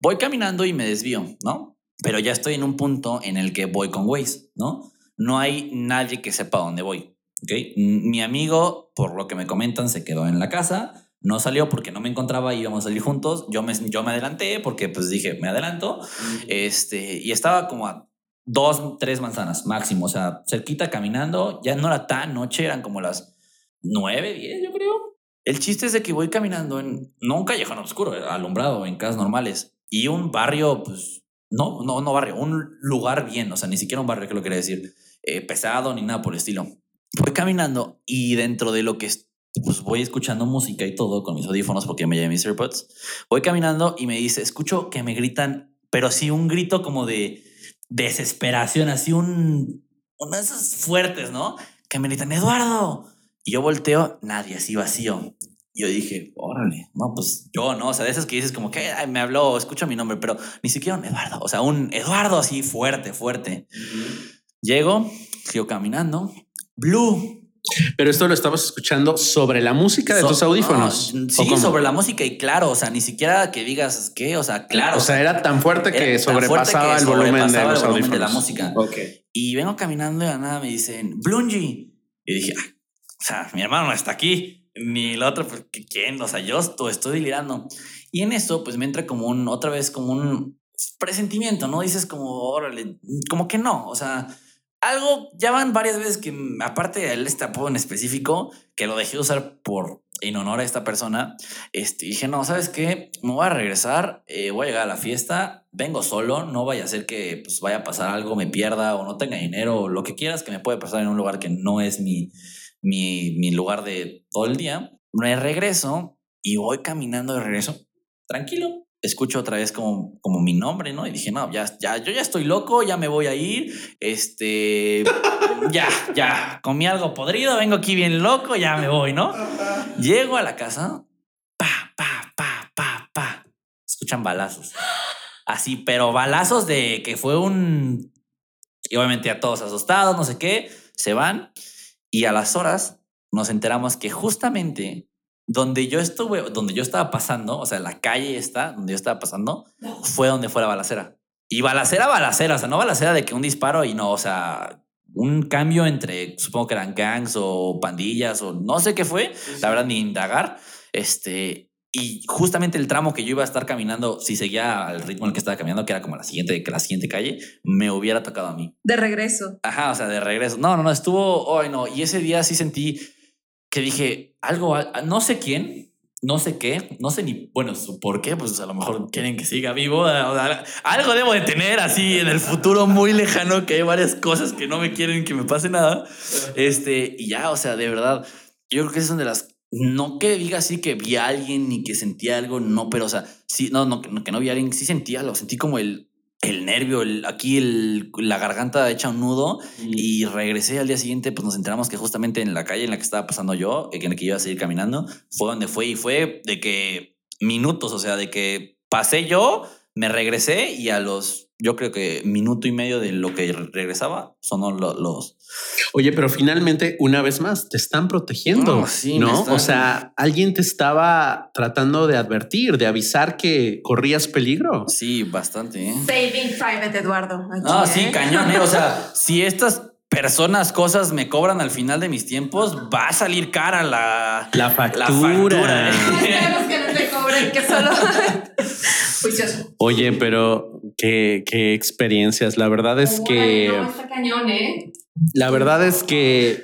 Voy caminando y me desvío, ¿no? Pero ya estoy en un punto en el que voy con Waze, ¿no? No hay nadie que sepa dónde voy, ¿ok? M- Mi amigo, por lo que me comentan, se quedó en la casa. No salió porque no me encontraba, íbamos a salir juntos. Yo me, yo me adelanté porque pues dije, me adelanto. Este, y estaba como a dos, tres manzanas máximo, o sea, cerquita caminando. Ya no era tan noche, eran como las nueve, diez, yo creo. El chiste es de que voy caminando en, no un callejón oscuro, eh, alumbrado, en casas normales. Y un barrio, pues, no, no, no barrio, un lugar bien, o sea, ni siquiera un barrio que lo quería decir, eh, pesado ni nada por el estilo. Voy caminando y dentro de lo que es- pues voy escuchando música y todo con mis audífonos porque me llevé mis AirPods. Voy caminando y me dice, escucho que me gritan, pero sí un grito como de desesperación, así un, una de esas fuertes, ¿no? Que me gritan, Eduardo. Y yo volteo, nadie, así vacío. Yo dije, órale, no, pues yo, ¿no? O sea, de esas que dices como que "Ay, me habló, escucha mi nombre, pero ni siquiera un Eduardo, o sea, un Eduardo así fuerte, fuerte. Llego, sigo caminando. Blue. Pero esto lo estabas escuchando sobre la música de So- tus audífonos. no, ¿o sí, sobre la música y claro, o sea, ni siquiera que digas qué, o sea, claro. O sea, era tan fuerte que tan fuerte sobrepasaba que el volumen de sobrepasaba los el volumen audífonos. de la música. Ok. Y vengo caminando y la nada me dicen, Blungy. Y dije, "Ah, o sea, mi hermano no está aquí, ni el otro, pues, ¿qué- ¿quién? O sea, yo estoy, estoy delirando. Y en eso, pues me entra como un, otra vez como un presentimiento, ¿no? Dices como, órale, como que no, o sea, algo, ya van varias veces que, mm, aparte de este apodo en específico, que lo dejé de usar por en honor a esta persona, este, dije, no, ¿sabes qué? Me voy a regresar, eh, voy a llegar a la fiesta, vengo solo, no vaya a ser que pues, vaya a pasar algo, me pierda o no tenga dinero o lo que quieras que me puede pasar en un lugar que no es mi, mi, mi lugar de todo el día. Me regreso y voy caminando de regreso, tranquilo. Escucho otra vez como, como mi nombre, ¿no? Y dije, no, ya, ya, yo ya estoy loco, ya me voy a ir. Este, <laughs> ya, ya, comí algo podrido, vengo aquí bien loco, ya me voy, ¿no? Llego a la casa, pa, pa, pa, pa, pa. Escuchan balazos. Así, pero balazos de que fue un. Y obviamente a todos asustados, no sé qué, se van. Y a las horas nos enteramos que justamente donde yo estuve, donde yo estaba pasando, o sea, la calle está, donde yo estaba pasando, fue donde fue la balacera. Y balacera, balacera, o sea, no balacera de que un disparo y no, o sea, un cambio entre, supongo que eran gangs o pandillas o no sé qué fue, la verdad, ni indagar. Este, y justamente el tramo que yo iba a estar caminando, si seguía al ritmo en el que estaba caminando, que era como la siguiente, que la siguiente calle, me hubiera tocado a mí. De regreso. Ajá, o sea, de regreso. No, no, no, estuvo, ay, no. Y ese día sí sentí que dije algo, al- no sé quién, no sé qué, no sé ni, bueno, su- por qué, pues a lo mejor quieren que siga vivo. algo debo de tener así en el futuro muy lejano, que hay varias cosas que no me quieren que me pase nada. Este, y ya, o sea, de verdad, yo creo que es de las, no que diga así que vi a alguien ni que sentía algo, no, pero o sea, sí, no, no, que no, vi a alguien, sí sentía algo, sentí como el, el nervio, el, aquí el, la garganta hecha un nudo y regresé al día siguiente, pues nos enteramos que justamente en la calle en la que estaba pasando yo, en la que iba a seguir caminando, fue donde fue y fue de que minutos, o sea, de que pasé yo, me regresé y a los, yo creo que minuto y medio de lo que regresaba, sonó lo- los... Oye, pero finalmente, una vez más, te están protegiendo, No, sí, ¿no? están- O sea, alguien te estaba tratando de advertir, de avisar que corrías peligro. Sí, bastante. ¿eh? Saving Private Eduardo. aquí, No, sí, ¿eh? cañón, ¿eh? O sea, <laughs> si estas personas, cosas me cobran al final de mis tiempos, va a salir cara la, La factura. ¿eh? <laughs> Esperemos que no te cobren, que solo <laughs> juicioso. Oye, pero qué, qué experiencias. La verdad es que... Órale, no, está cañón, ¿eh? La verdad es que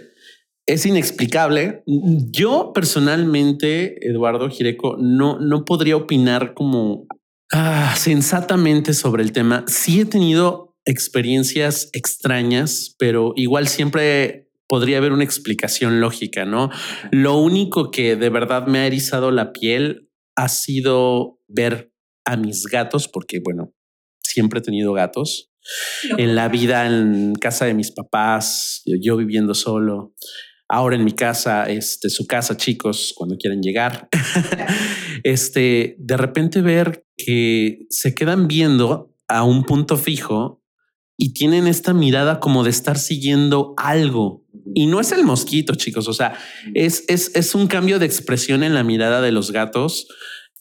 es inexplicable. Yo personalmente, Eduardo Gireco, no, no podría opinar como ah, sensatamente sobre el tema. Sí he tenido experiencias extrañas, pero igual siempre podría haber una explicación lógica, ¿no? Lo único que de verdad me ha erizado la piel ha sido ver a mis gatos, porque bueno, siempre he tenido gatos en la vida en casa de mis papás, yo, yo viviendo solo. Ahora en mi casa, este, su casa, chicos, cuando quieran llegar, <laughs> <laughs> este, de repente ver que se quedan viendo a un punto fijo y tienen esta mirada como de estar siguiendo algo. Y no es el mosquito, chicos. O sea, es, es, es un cambio de expresión en la mirada de los gatos.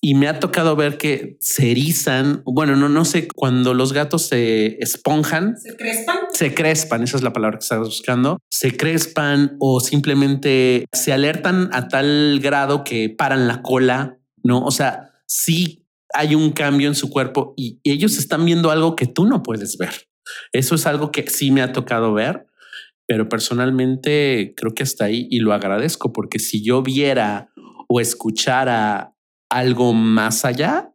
Y me ha tocado ver que se erizan. Bueno, no, no sé, cuando los gatos se esponjan, ¿Se crespan? se crespan, esa es la palabra que estás buscando, se crespan o simplemente se alertan a tal grado que paran la cola, ¿no? O sea, sí hay un cambio en su cuerpo y ellos están viendo algo que tú no puedes ver. Eso es algo que sí me ha tocado ver, pero personalmente creo que hasta ahí y lo agradezco porque si yo viera o escuchara algo más allá,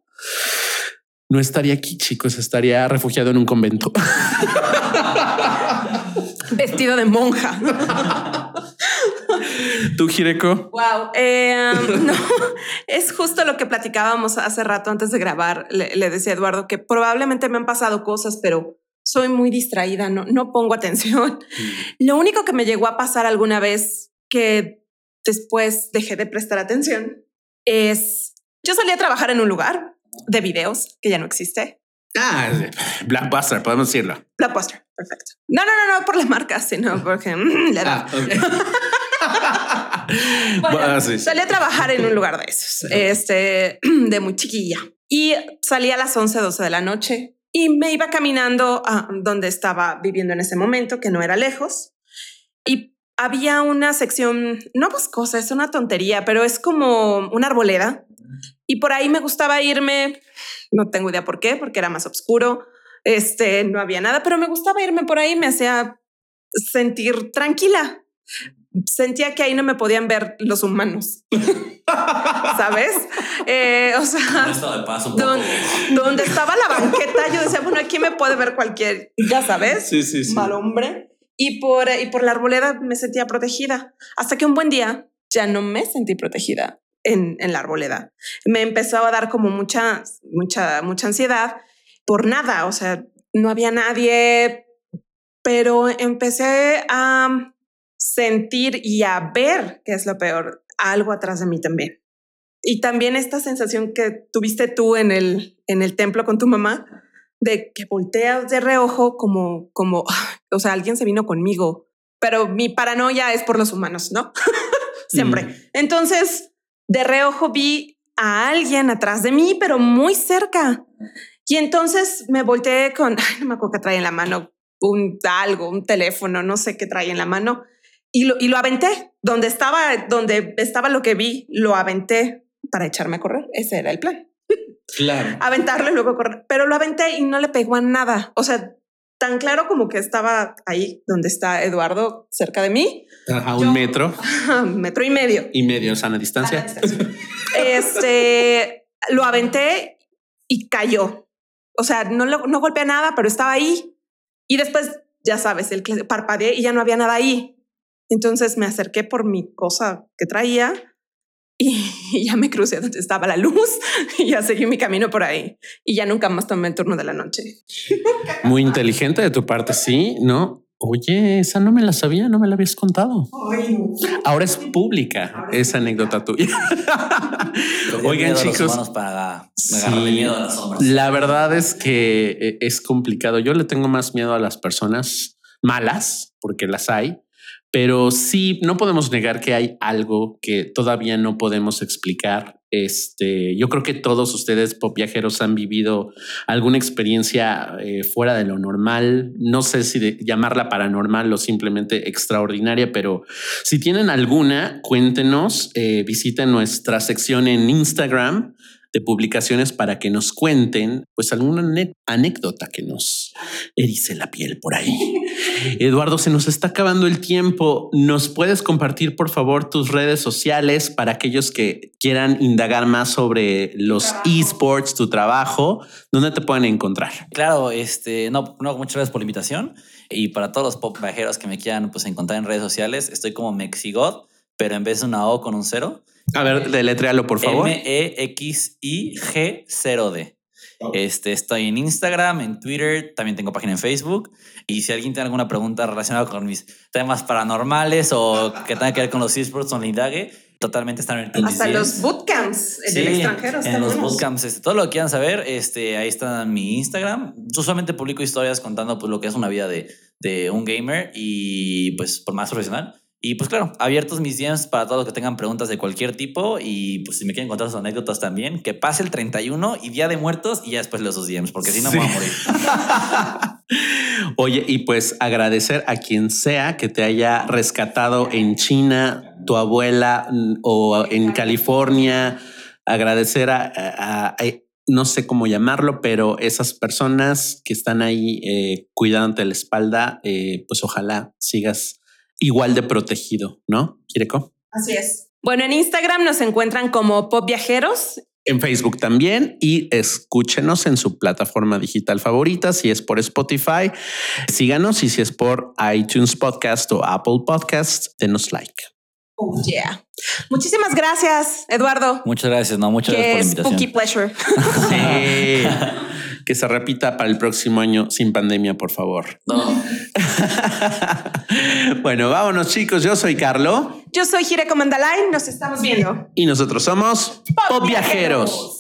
no estaría aquí, chicos, estaría refugiado en un convento. <laughs> Vestido de monja. <laughs> ¿Tú, Jireko? Wow. Eh, <laughs> no, es justo lo que platicábamos hace rato antes de grabar. Le, le, decía a Eduardo que probablemente me han pasado cosas, pero soy muy distraída, no, no pongo atención. Mm. Lo único que me llegó a pasar alguna vez que después dejé de prestar atención es yo solía trabajar en un lugar de videos que ya no existe. Ah, Blackbuster, podemos decirlo. Blackbuster, perfecto. No, no, no, no por la marca, sino porque mm, le da. Ah, <laughs> bueno, Salí a trabajar en un lugar de esos, este, <clears throat> de muy chiquilla. Y salí a las 11, 12 de la noche y me iba caminando a donde estaba viviendo en ese momento, que no era lejos. Y había una sección, no boscosa, es una tontería, pero es como una arboleda. Y por ahí me gustaba irme, no tengo idea por qué, porque era más oscuro, este, no había nada, pero me gustaba irme por ahí, me hacía sentir tranquila sentía que ahí no me podían ver los humanos. <laughs> ¿Sabes? Eh, o sea, donde, estaba la banqueta, yo decía, bueno, aquí me puede ver cualquier, ya sabes, sí, sí, sí. mal hombre. Y por, y por la arboleda me sentía protegida. Hasta que un buen día ya no me sentí protegida en, en la arboleda. Me empezó a dar como mucha, mucha, mucha ansiedad por nada. O sea, no había nadie, pero empecé a sentir y a ver, que es lo peor, algo atrás de mí también. Y también esta sensación que tuviste tú en el, en el templo con tu mamá, de que volteas de reojo como, como, <laughs> o sea, alguien se vino conmigo, pero mi paranoia es por los humanos, ¿no? <laughs> Siempre. Entonces, de reojo vi a alguien atrás de mí, pero muy cerca. Y entonces me volteé con, <laughs> no me acuerdo que trae en la mano, un algo, un teléfono, no sé qué trae en la mano y lo, y lo aventé. Donde estaba, donde estaba lo que vi, lo aventé para echarme a correr. Ese era el plan. Claro. Aventarlo y luego correr. Pero lo aventé y no le pegó a nada. O sea, tan claro como que estaba ahí donde está Eduardo, cerca de mí. A un metro. <laughs> metro y medio. Y medio, sana distancia. distancia. <laughs> este, lo aventé y cayó. O sea, no, no golpeé nada, pero estaba ahí. Y después, ya sabes, el que parpadeé y ya no había nada ahí. Entonces me acerqué por mi cosa que traía <laughs> y, ya me crucé donde estaba la luz <laughs> y ya seguí mi camino por ahí y ya nunca más tomé el turno de la noche. Muy inteligente de tu parte, sí, ¿no? Oye, esa no me la sabía, no me la habías contado. Ahora es pública esa anécdota tuya. <laughs> Oigan, chicos, para la verdad es que eh, es complicado. Yo le tengo más miedo a las personas malas, porque las hay, pero sí, no podemos negar que hay algo que todavía no podemos explicar. Este, yo creo que todos ustedes, pop viajeros, han vivido alguna experiencia eh, fuera de lo normal. No sé si llamarla paranormal o simplemente extraordinaria, pero si tienen alguna, cuéntenos. Eh, visiten nuestra sección en Instagram de publicaciones para que nos cuenten pues alguna anécdota que nos erice la piel por ahí. <laughs> Eduardo, se nos está acabando el tiempo. ¿Nos puedes compartir por favor tus redes sociales para aquellos que quieran indagar más sobre los esports, tu trabajo? ¿Dónde te pueden encontrar? Claro, este, no, no, muchas gracias por la invitación. Y para todos los pop viajeros que me quieran pues, encontrar en redes sociales, estoy como Mexigod, pero en vez de una O con un cero, a ver, deletréalo, por favor. M-E-X-I-G-0-D. Este, estoy en Instagram, en Twitter, también tengo página en Facebook. Y si alguien tiene alguna pregunta relacionada con mis temas paranormales o que tenga que ver con los esports o la indague, totalmente están en el Hasta los bootcamps en el extranjero. En los bootcamps, este, todo lo que quieran saber, este, ahí está mi Instagram. Usualmente publico historias contando pues, lo que es una vida de, de un gamer y pues por más profesional. Y pues claro, abiertos mis DMs para todos los que tengan preguntas de cualquier tipo y pues si me quieren contar sus anécdotas también, que pase el 31 y Día de Muertos y ya después los DMs, porque si no me voy a morir. <laughs> Oye, y pues agradecer a quien sea que te haya rescatado en China, tu abuela mm, o en California, agradecer a, no sé cómo llamarlo, pero esas personas que están ahí eh, cuidándote la espalda, eh, pues ojalá sigas igual de protegido, ¿no? Kireko. Así es. Bueno, en Instagram nos encuentran como Pop Viajeros. En Facebook también y escúchenos en su plataforma digital favorita. Si es por Spotify, síganos y si es por iTunes Podcast o Apple Podcast, denos like. Oh, yeah. Muchísimas gracias, Eduardo. Muchas gracias, no, muchas gracias por la invitación. Spooky pleasure. <laughs> Sí. <laughs> que se repita para el próximo año sin pandemia, por favor. No. <laughs> bueno, vámonos chicos. Yo soy Carlo. Yo soy Jireko Mandalay. Nos estamos viendo. Y nosotros somos Pop Viajeros.